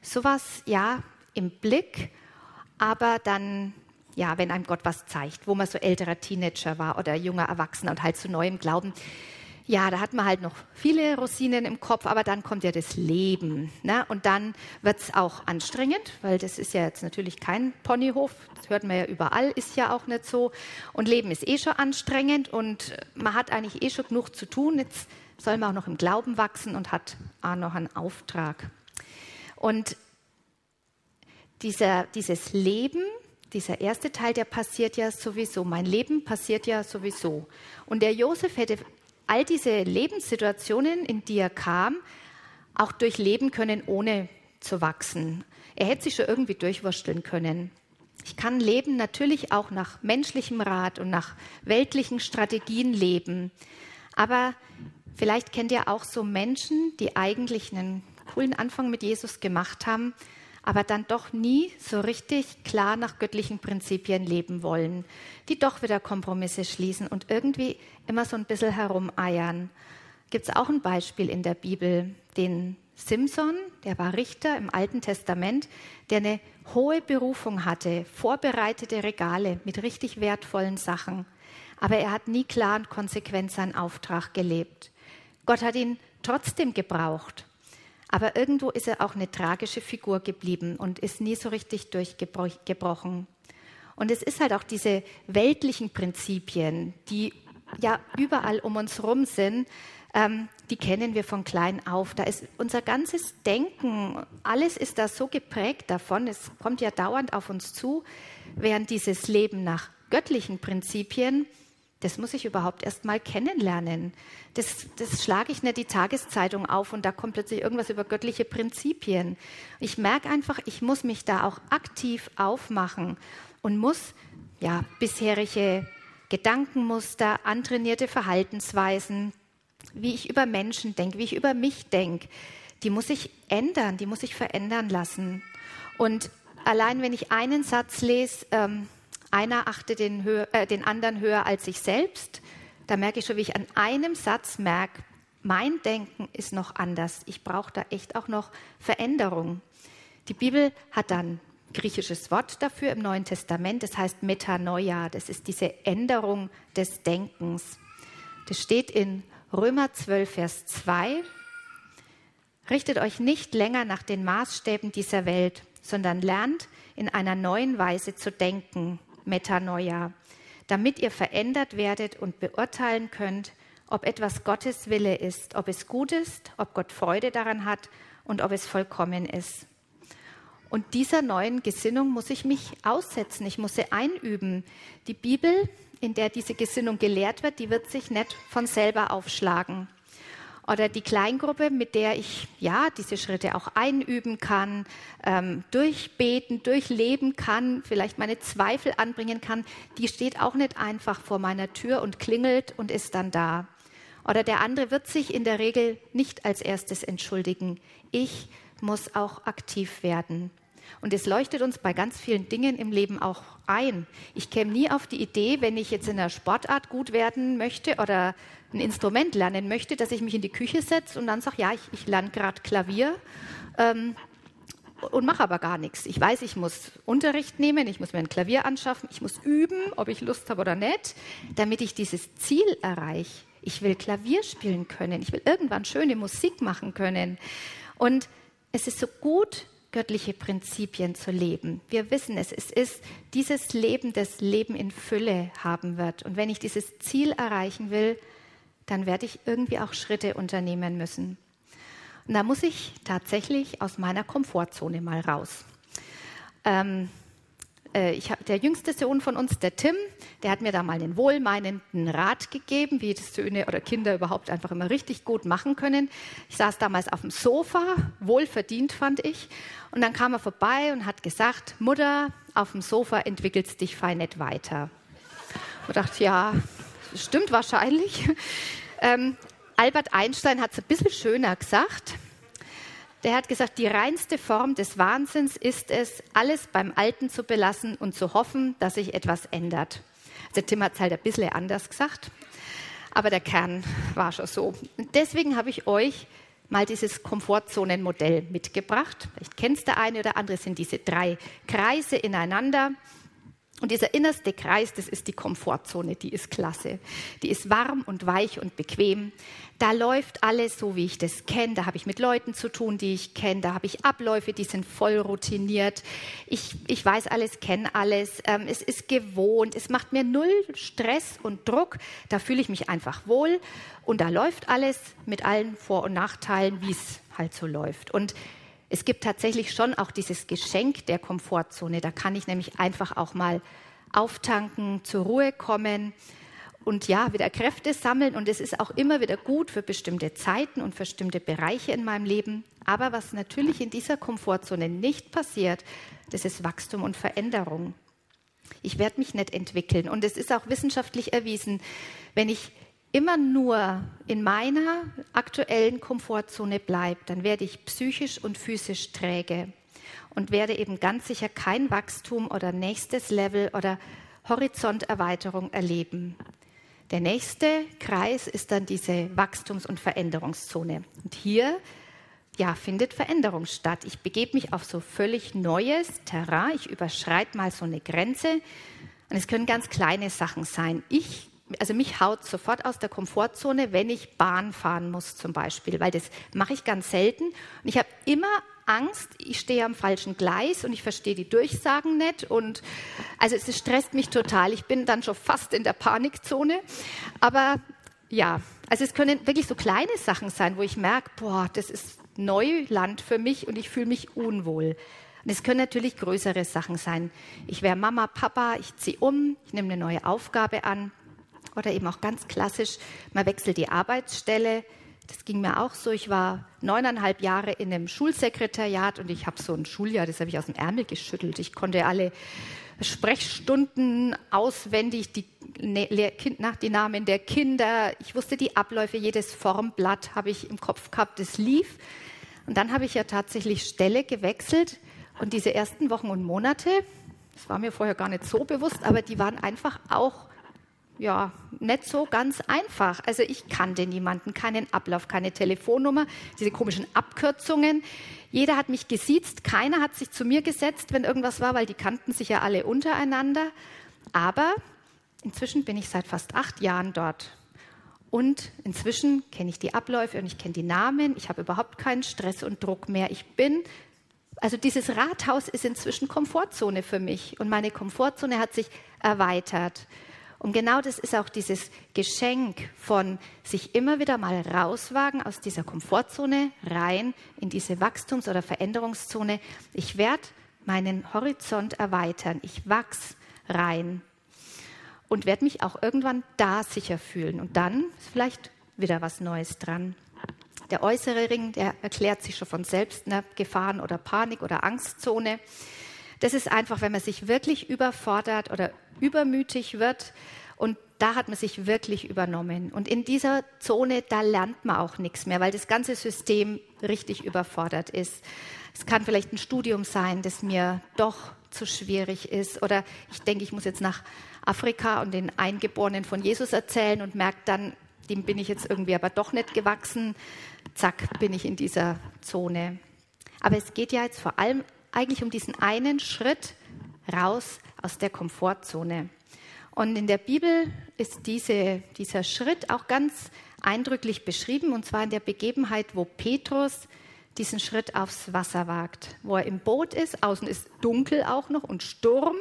sowas, ja, im Blick, aber dann, ja, wenn einem Gott was zeigt, wo man so älterer Teenager war oder junger Erwachsener und halt zu neuem Glauben, ja, da hat man halt noch viele Rosinen im Kopf, aber dann kommt ja das Leben. Ne? Und dann wird es auch anstrengend, weil das ist ja jetzt natürlich kein Ponyhof, das hört man ja überall, ist ja auch nicht so. Und Leben ist eh schon anstrengend und man hat eigentlich eh schon genug zu tun. Jetzt soll man auch noch im Glauben wachsen und hat auch noch einen Auftrag. Und dieser, dieses Leben, dieser erste Teil, der passiert ja sowieso. Mein Leben passiert ja sowieso. Und der Josef hätte all diese Lebenssituationen, in die er kam, auch durchleben können, ohne zu wachsen. Er hätte sich schon irgendwie durchwursteln können. Ich kann Leben natürlich auch nach menschlichem Rat und nach weltlichen Strategien leben. Aber vielleicht kennt ihr auch so Menschen, die eigentlich einen coolen Anfang mit Jesus gemacht haben, aber dann doch nie so richtig klar nach göttlichen Prinzipien leben wollen, die doch wieder Kompromisse schließen und irgendwie immer so ein bisschen herumeiern. Gibt es auch ein Beispiel in der Bibel, den Simson, der war Richter im Alten Testament, der eine hohe Berufung hatte, vorbereitete Regale mit richtig wertvollen Sachen. Aber er hat nie klar und konsequent seinen Auftrag gelebt. Gott hat ihn trotzdem gebraucht. Aber irgendwo ist er auch eine tragische Figur geblieben und ist nie so richtig durchgebrochen. Und es ist halt auch diese weltlichen Prinzipien, die ja überall um uns herum sind, ähm, die kennen wir von klein auf. Da ist unser ganzes Denken, alles ist da so geprägt davon. Es kommt ja dauernd auf uns zu, während dieses Leben nach göttlichen Prinzipien das muss ich überhaupt erst mal kennenlernen. Das, das schlage ich nicht die Tageszeitung auf und da kommt plötzlich irgendwas über göttliche Prinzipien. Ich merke einfach, ich muss mich da auch aktiv aufmachen und muss ja bisherige Gedankenmuster, antrainierte Verhaltensweisen, wie ich über Menschen denke, wie ich über mich denke, die muss ich ändern, die muss ich verändern lassen. Und allein wenn ich einen Satz lese, ähm, einer achtet den, äh, den anderen höher als sich selbst. Da merke ich schon, wie ich an einem Satz merke, mein Denken ist noch anders. Ich brauche da echt auch noch Veränderung. Die Bibel hat dann griechisches Wort dafür im Neuen Testament, das heißt Metanoia, das ist diese Änderung des Denkens. Das steht in Römer 12, Vers 2. Richtet euch nicht länger nach den Maßstäben dieser Welt, sondern lernt in einer neuen Weise zu denken, Metanoia, damit ihr verändert werdet und beurteilen könnt, ob etwas Gottes Wille ist, ob es gut ist, ob Gott Freude daran hat und ob es vollkommen ist. Und dieser neuen Gesinnung muss ich mich aussetzen, ich muss sie einüben. Die Bibel, in der diese Gesinnung gelehrt wird, die wird sich nicht von selber aufschlagen oder die Kleingruppe, mit der ich ja diese Schritte auch einüben kann, ähm, durchbeten, durchleben kann, vielleicht meine Zweifel anbringen kann, die steht auch nicht einfach vor meiner Tür und klingelt und ist dann da. Oder der andere wird sich in der Regel nicht als erstes entschuldigen. Ich muss auch aktiv werden. Und es leuchtet uns bei ganz vielen Dingen im Leben auch ein. Ich käme nie auf die Idee, wenn ich jetzt in einer Sportart gut werden möchte oder ein Instrument lernen möchte, dass ich mich in die Küche setze und dann sage, ja, ich, ich lerne gerade Klavier. Ähm, und mache aber gar nichts. Ich weiß, ich muss Unterricht nehmen, ich muss mir ein Klavier anschaffen, ich muss üben, ob ich Lust habe oder nicht, damit ich dieses Ziel erreiche. Ich will Klavier spielen können, ich will irgendwann schöne Musik machen können. Und es ist so gut, göttliche Prinzipien zu leben. Wir wissen es, es ist dieses Leben, das Leben in Fülle haben wird. Und wenn ich dieses Ziel erreichen will, dann werde ich irgendwie auch Schritte unternehmen müssen. Und da muss ich tatsächlich aus meiner Komfortzone mal raus. Ähm, äh, ich hab, der jüngste Sohn von uns, der Tim, der hat mir da mal einen wohlmeinenden Rat gegeben, wie das Söhne oder Kinder überhaupt einfach immer richtig gut machen können. Ich saß damals auf dem Sofa, wohlverdient fand ich, und dann kam er vorbei und hat gesagt, Mutter, auf dem Sofa entwickelst dich fein nicht weiter. Ich dachte, ja, stimmt wahrscheinlich. Ähm, Albert Einstein hat es ein bisschen schöner gesagt. Der hat gesagt, die reinste Form des Wahnsinns ist es, alles beim Alten zu belassen und zu hoffen, dass sich etwas ändert. Also Tim hat es halt ein bisschen anders gesagt, aber der Kern war schon so. Deswegen habe ich euch mal dieses Komfortzonenmodell mitgebracht. Vielleicht kennt es der eine oder andere, sind diese drei Kreise ineinander. Und dieser innerste Kreis, das ist die Komfortzone, die ist klasse. Die ist warm und weich und bequem. Da läuft alles so, wie ich das kenne. Da habe ich mit Leuten zu tun, die ich kenne. Da habe ich Abläufe, die sind voll routiniert. Ich, ich weiß alles, kenne alles. Ähm, es ist gewohnt. Es macht mir null Stress und Druck. Da fühle ich mich einfach wohl. Und da läuft alles mit allen Vor- und Nachteilen, wie es halt so läuft. Und es gibt tatsächlich schon auch dieses Geschenk der Komfortzone. Da kann ich nämlich einfach auch mal auftanken, zur Ruhe kommen und ja, wieder Kräfte sammeln. Und es ist auch immer wieder gut für bestimmte Zeiten und für bestimmte Bereiche in meinem Leben. Aber was natürlich in dieser Komfortzone nicht passiert, das ist Wachstum und Veränderung. Ich werde mich nicht entwickeln. Und es ist auch wissenschaftlich erwiesen, wenn ich immer nur in meiner aktuellen Komfortzone bleibe, dann werde ich psychisch und physisch träge und werde eben ganz sicher kein Wachstum oder nächstes Level oder Horizonterweiterung erleben. Der nächste Kreis ist dann diese Wachstums- und Veränderungszone. Und hier ja, findet Veränderung statt. Ich begebe mich auf so völlig neues Terrain. Ich überschreite mal so eine Grenze. Und es können ganz kleine Sachen sein. Ich also mich haut sofort aus der Komfortzone, wenn ich Bahn fahren muss zum Beispiel, weil das mache ich ganz selten. Und ich habe immer Angst, ich stehe am falschen Gleis und ich verstehe die Durchsagen nicht. Und also es stresst mich total. Ich bin dann schon fast in der Panikzone. Aber ja, also es können wirklich so kleine Sachen sein, wo ich merke, boah, das ist Neuland für mich und ich fühle mich unwohl. Und es können natürlich größere Sachen sein. Ich wäre Mama, Papa, ich ziehe um, ich nehme eine neue Aufgabe an oder eben auch ganz klassisch, man wechselt die Arbeitsstelle. Das ging mir auch so. Ich war neuneinhalb Jahre in einem Schulsekretariat und ich habe so ein Schuljahr, das habe ich aus dem Ärmel geschüttelt. Ich konnte alle Sprechstunden auswendig, die, nach die Namen der Kinder. Ich wusste die Abläufe, jedes Formblatt habe ich im Kopf gehabt, das lief. Und dann habe ich ja tatsächlich Stelle gewechselt und diese ersten Wochen und Monate, das war mir vorher gar nicht so bewusst, aber die waren einfach auch ja, nicht so ganz einfach. Also ich kannte niemanden, keinen Ablauf, keine Telefonnummer, diese komischen Abkürzungen. Jeder hat mich gesiezt, keiner hat sich zu mir gesetzt, wenn irgendwas war, weil die kannten sich ja alle untereinander. Aber inzwischen bin ich seit fast acht Jahren dort. Und inzwischen kenne ich die Abläufe und ich kenne die Namen. Ich habe überhaupt keinen Stress und Druck mehr. Ich bin, also dieses Rathaus ist inzwischen Komfortzone für mich. Und meine Komfortzone hat sich erweitert. Und genau das ist auch dieses Geschenk von sich immer wieder mal rauswagen aus dieser Komfortzone rein in diese Wachstums- oder Veränderungszone. Ich werde meinen Horizont erweitern. Ich wachs rein und werde mich auch irgendwann da sicher fühlen. Und dann ist vielleicht wieder was Neues dran. Der äußere Ring, der erklärt sich schon von selbst, eine Gefahren- oder Panik- oder Angstzone. Das ist einfach, wenn man sich wirklich überfordert oder übermütig wird. Und da hat man sich wirklich übernommen. Und in dieser Zone, da lernt man auch nichts mehr, weil das ganze System richtig überfordert ist. Es kann vielleicht ein Studium sein, das mir doch zu schwierig ist. Oder ich denke, ich muss jetzt nach Afrika und den Eingeborenen von Jesus erzählen und merke dann, dem bin ich jetzt irgendwie aber doch nicht gewachsen. Zack, bin ich in dieser Zone. Aber es geht ja jetzt vor allem eigentlich um diesen einen Schritt raus aus der Komfortzone. Und in der Bibel ist diese, dieser Schritt auch ganz eindrücklich beschrieben, und zwar in der Begebenheit, wo Petrus diesen Schritt aufs Wasser wagt, wo er im Boot ist, außen ist dunkel auch noch und Sturm,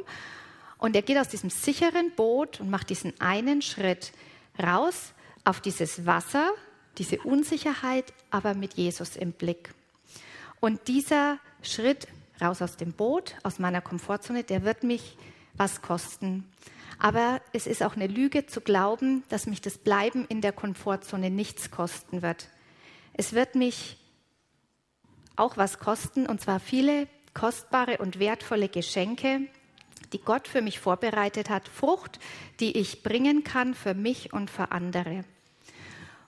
und er geht aus diesem sicheren Boot und macht diesen einen Schritt raus auf dieses Wasser, diese Unsicherheit, aber mit Jesus im Blick. Und dieser Schritt raus aus dem Boot, aus meiner Komfortzone, der wird mich was kosten. Aber es ist auch eine Lüge zu glauben, dass mich das Bleiben in der Komfortzone nichts kosten wird. Es wird mich auch was kosten, und zwar viele kostbare und wertvolle Geschenke, die Gott für mich vorbereitet hat, Frucht, die ich bringen kann für mich und für andere.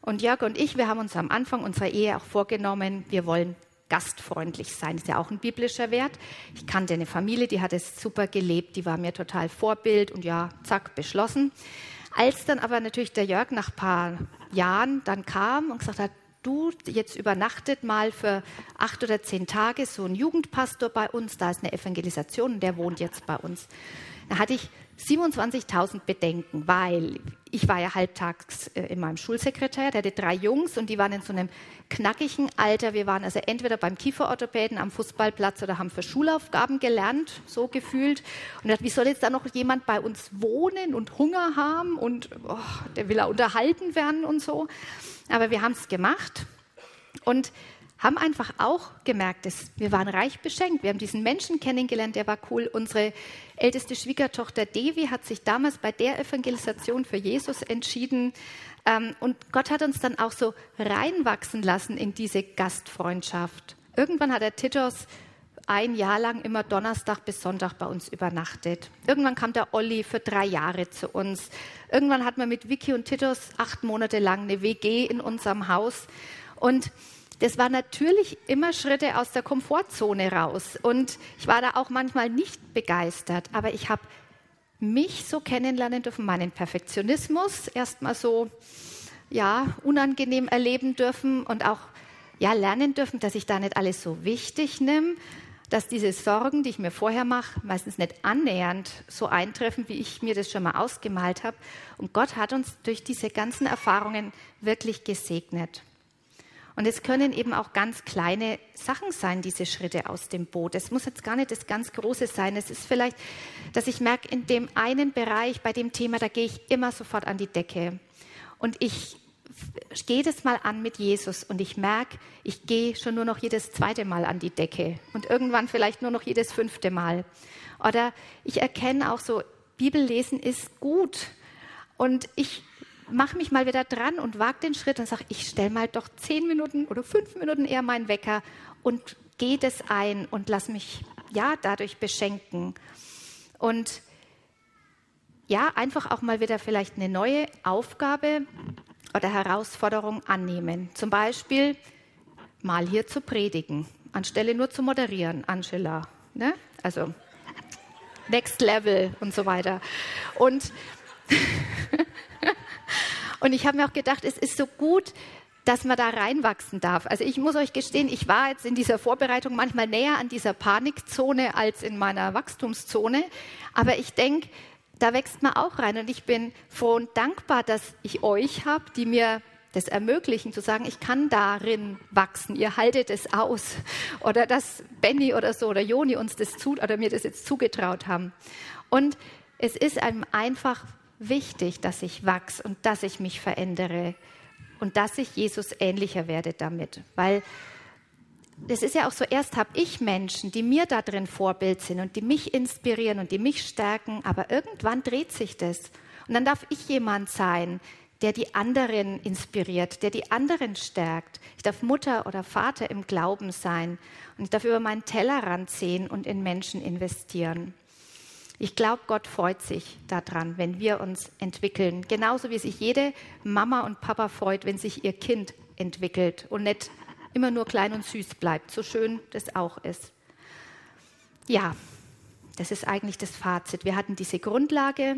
Und Jörg und ich, wir haben uns am Anfang unserer Ehe auch vorgenommen, wir wollen gastfreundlich sein. Ist ja auch ein biblischer Wert. Ich kannte eine Familie, die hat es super gelebt, die war mir total Vorbild und ja, zack, beschlossen. Als dann aber natürlich der Jörg nach ein paar Jahren dann kam und gesagt hat, du, jetzt übernachtet mal für acht oder zehn Tage so ein Jugendpastor bei uns, da ist eine Evangelisation und der wohnt jetzt bei uns. Da hatte ich 27.000 Bedenken, weil ich war ja halbtags äh, in meinem Schulsekretär, der hatte drei Jungs und die waren in so einem knackigen Alter. Wir waren also entweder beim Kieferorthopäden am Fußballplatz oder haben für Schulaufgaben gelernt, so gefühlt. Und dachte, wie soll jetzt da noch jemand bei uns wohnen und Hunger haben und oh, der will ja unterhalten werden und so. Aber wir haben es gemacht und haben einfach auch gemerkt, dass wir waren reich beschenkt. Wir haben diesen Menschen kennengelernt, der war cool. Unsere älteste Schwiegertochter Devi hat sich damals bei der Evangelisation für Jesus entschieden. Ähm, und Gott hat uns dann auch so reinwachsen lassen in diese Gastfreundschaft. Irgendwann hat der Titus ein Jahr lang immer Donnerstag bis Sonntag bei uns übernachtet. Irgendwann kam der Olli für drei Jahre zu uns. Irgendwann hatten wir mit Vicky und Titus acht Monate lang eine WG in unserem Haus. Und das war natürlich immer Schritte aus der Komfortzone raus. Und ich war da auch manchmal nicht begeistert, aber ich habe mich so kennenlernen dürfen, meinen Perfektionismus erstmal so ja, unangenehm erleben dürfen und auch ja, lernen dürfen, dass ich da nicht alles so wichtig nehme, dass diese Sorgen, die ich mir vorher mache, meistens nicht annähernd so eintreffen, wie ich mir das schon mal ausgemalt habe. Und Gott hat uns durch diese ganzen Erfahrungen wirklich gesegnet. Und es können eben auch ganz kleine Sachen sein, diese Schritte aus dem Boot. Es muss jetzt gar nicht das ganz Große sein. Es ist vielleicht, dass ich merke, in dem einen Bereich, bei dem Thema, da gehe ich immer sofort an die Decke. Und ich gehe das mal an mit Jesus und ich merke, ich gehe schon nur noch jedes zweite Mal an die Decke und irgendwann vielleicht nur noch jedes fünfte Mal. Oder ich erkenne auch so, Bibellesen ist gut. Und ich mache mich mal wieder dran und wage den Schritt und sage, ich stelle mal doch zehn Minuten oder fünf Minuten eher meinen Wecker und gehe das ein und lass mich ja dadurch beschenken. Und ja, einfach auch mal wieder vielleicht eine neue Aufgabe oder Herausforderung annehmen. Zum Beispiel mal hier zu predigen, anstelle nur zu moderieren, Angela. Ne? Also Next Level und so weiter. Und Und ich habe mir auch gedacht, es ist so gut, dass man da reinwachsen darf. Also ich muss euch gestehen, ich war jetzt in dieser Vorbereitung manchmal näher an dieser Panikzone als in meiner Wachstumszone. Aber ich denke, da wächst man auch rein. Und ich bin froh und dankbar, dass ich euch habe, die mir das ermöglichen, zu sagen, ich kann darin wachsen, ihr haltet es aus. Oder dass Benny oder so oder Joni uns das zu, oder mir das jetzt zugetraut haben. Und es ist einem einfach wichtig, dass ich wachse und dass ich mich verändere und dass ich Jesus ähnlicher werde damit. Weil es ist ja auch so, erst habe ich Menschen, die mir da drin Vorbild sind und die mich inspirieren und die mich stärken, aber irgendwann dreht sich das. Und dann darf ich jemand sein, der die anderen inspiriert, der die anderen stärkt. Ich darf Mutter oder Vater im Glauben sein und ich darf über meinen Tellerrand sehen und in Menschen investieren. Ich glaube, Gott freut sich daran, wenn wir uns entwickeln. Genauso wie sich jede Mama und Papa freut, wenn sich ihr Kind entwickelt und nicht immer nur klein und süß bleibt, so schön das auch ist. Ja, das ist eigentlich das Fazit. Wir hatten diese Grundlage,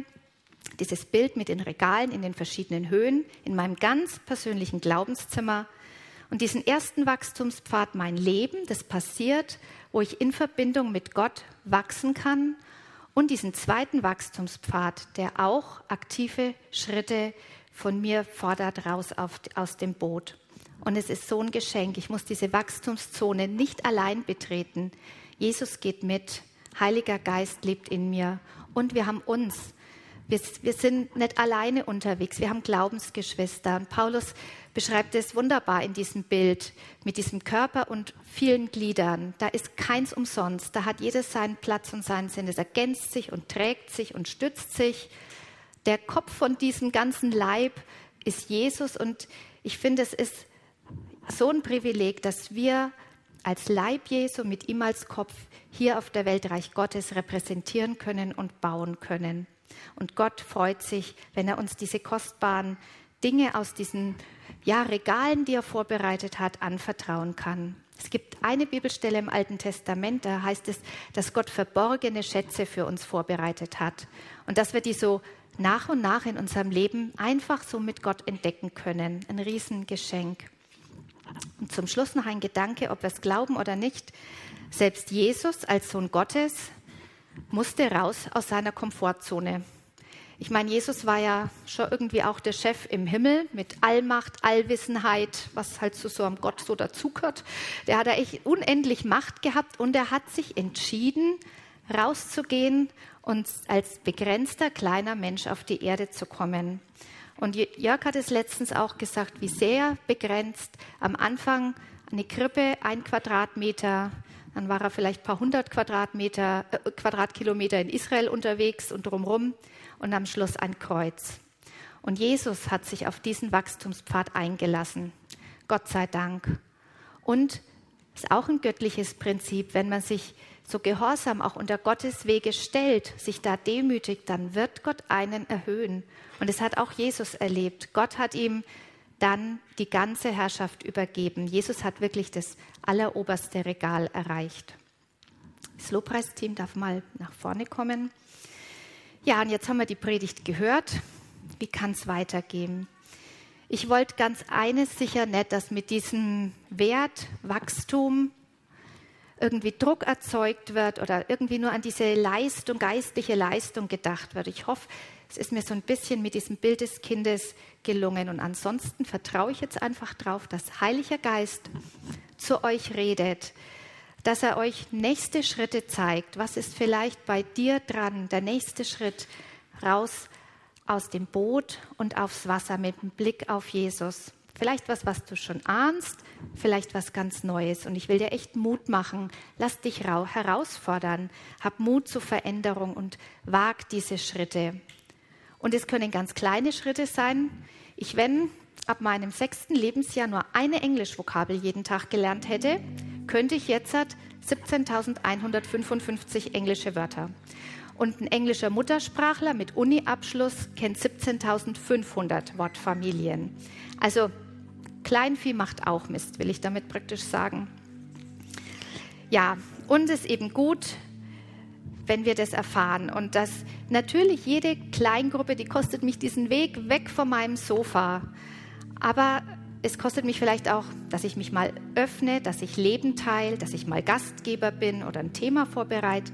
dieses Bild mit den Regalen in den verschiedenen Höhen in meinem ganz persönlichen Glaubenszimmer. Und diesen ersten Wachstumspfad, mein Leben, das passiert, wo ich in Verbindung mit Gott wachsen kann. Und diesen zweiten Wachstumspfad, der auch aktive Schritte von mir fordert raus auf, aus dem Boot. Und es ist so ein Geschenk. Ich muss diese Wachstumszone nicht allein betreten. Jesus geht mit. Heiliger Geist lebt in mir. Und wir haben uns. Wir, wir sind nicht alleine unterwegs. Wir haben Glaubensgeschwister. Und Paulus beschreibt es wunderbar in diesem Bild mit diesem Körper und vielen Gliedern. Da ist keins umsonst. Da hat jedes seinen Platz und seinen Sinn. Es ergänzt sich und trägt sich und stützt sich. Der Kopf von diesem ganzen Leib ist Jesus. Und ich finde, es ist so ein Privileg, dass wir als Leib Jesu mit ihm als Kopf hier auf der Welt Reich Gottes repräsentieren können und bauen können. Und Gott freut sich, wenn er uns diese kostbaren Dinge aus diesen ja, Regalen, die er vorbereitet hat, anvertrauen kann. Es gibt eine Bibelstelle im Alten Testament, da heißt es, dass Gott verborgene Schätze für uns vorbereitet hat und dass wir die so nach und nach in unserem Leben einfach so mit Gott entdecken können. Ein Riesengeschenk. Und zum Schluss noch ein Gedanke, ob wir es glauben oder nicht. Selbst Jesus als Sohn Gottes musste raus aus seiner Komfortzone. Ich meine, Jesus war ja schon irgendwie auch der Chef im Himmel mit Allmacht, Allwissenheit, was halt zu so einem Gott so dazugehört. Der hat echt unendlich Macht gehabt und er hat sich entschieden, rauszugehen und als begrenzter kleiner Mensch auf die Erde zu kommen. Und Jörg hat es letztens auch gesagt, wie sehr begrenzt. Am Anfang eine Krippe, ein Quadratmeter, dann war er vielleicht ein paar hundert Quadratmeter, äh, Quadratkilometer in Israel unterwegs und drumherum und am Schluss ein Kreuz. Und Jesus hat sich auf diesen Wachstumspfad eingelassen. Gott sei Dank. Und es ist auch ein göttliches Prinzip, wenn man sich so gehorsam auch unter Gottes Wege stellt, sich da demütigt, dann wird Gott einen erhöhen. Und es hat auch Jesus erlebt. Gott hat ihm dann die ganze Herrschaft übergeben. Jesus hat wirklich das alleroberste Regal erreicht. Das Lobpreisteam darf mal nach vorne kommen. Ja, und jetzt haben wir die Predigt gehört. Wie kann es weitergehen? Ich wollte ganz eines sicher nicht, dass mit diesem Wert, Wachstum, irgendwie Druck erzeugt wird oder irgendwie nur an diese Leistung, geistliche Leistung gedacht wird. Ich hoffe, es ist mir so ein bisschen mit diesem Bild des Kindes gelungen. Und ansonsten vertraue ich jetzt einfach darauf, dass Heiliger Geist zu euch redet, dass er euch nächste Schritte zeigt. Was ist vielleicht bei dir dran, der nächste Schritt raus aus dem Boot und aufs Wasser mit dem Blick auf Jesus? Vielleicht was, was du schon ahnst, vielleicht was ganz Neues. Und ich will dir echt Mut machen. Lass dich herausfordern. Hab Mut zur Veränderung und wag diese Schritte. Und es können ganz kleine Schritte sein. Ich, wenn ab meinem sechsten Lebensjahr nur eine Englischvokabel jeden Tag gelernt hätte, könnte ich jetzt 17.155 englische Wörter. Und ein englischer Muttersprachler mit Uni-Abschluss kennt 17.500 Wortfamilien. Also Kleinvieh macht auch Mist, will ich damit praktisch sagen. Ja, und es ist eben gut, wenn wir das erfahren. Und dass natürlich jede Kleingruppe, die kostet mich diesen Weg weg von meinem Sofa. Aber es kostet mich vielleicht auch, dass ich mich mal öffne, dass ich Leben teile, dass ich mal Gastgeber bin oder ein Thema vorbereite.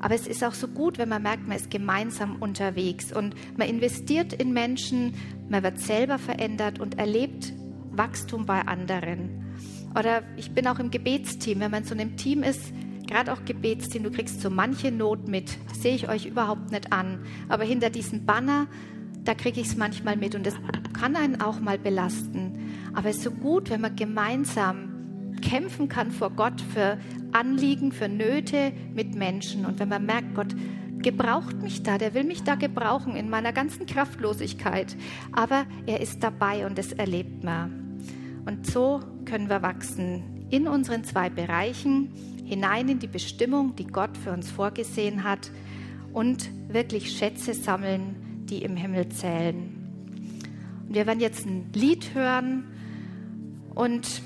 Aber es ist auch so gut, wenn man merkt, man ist gemeinsam unterwegs und man investiert in Menschen, man wird selber verändert und erlebt Wachstum bei anderen. Oder ich bin auch im Gebetsteam. Wenn man so in einem Team ist, gerade auch Gebetsteam, du kriegst so manche Not mit. Sehe ich euch überhaupt nicht an. Aber hinter diesem Banner, da kriege ich es manchmal mit und das kann einen auch mal belasten. Aber es ist so gut, wenn man gemeinsam kämpfen kann vor Gott für Anliegen, für Nöte mit Menschen. Und wenn man merkt, Gott gebraucht mich da, der will mich da gebrauchen in meiner ganzen Kraftlosigkeit. Aber er ist dabei und das erlebt man. Und so können wir wachsen in unseren zwei Bereichen, hinein in die Bestimmung, die Gott für uns vorgesehen hat und wirklich Schätze sammeln, die im Himmel zählen. Und wir werden jetzt ein Lied hören und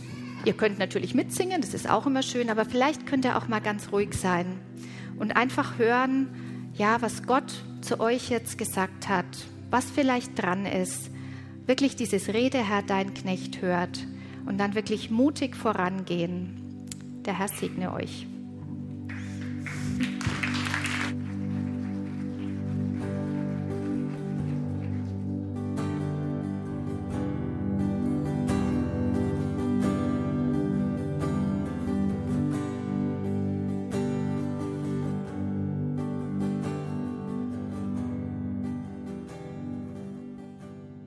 ihr könnt natürlich mitsingen, das ist auch immer schön, aber vielleicht könnt ihr auch mal ganz ruhig sein und einfach hören, ja, was Gott zu euch jetzt gesagt hat, was vielleicht dran ist. Wirklich dieses Rede, Herr, dein Knecht hört und dann wirklich mutig vorangehen. Der Herr segne euch.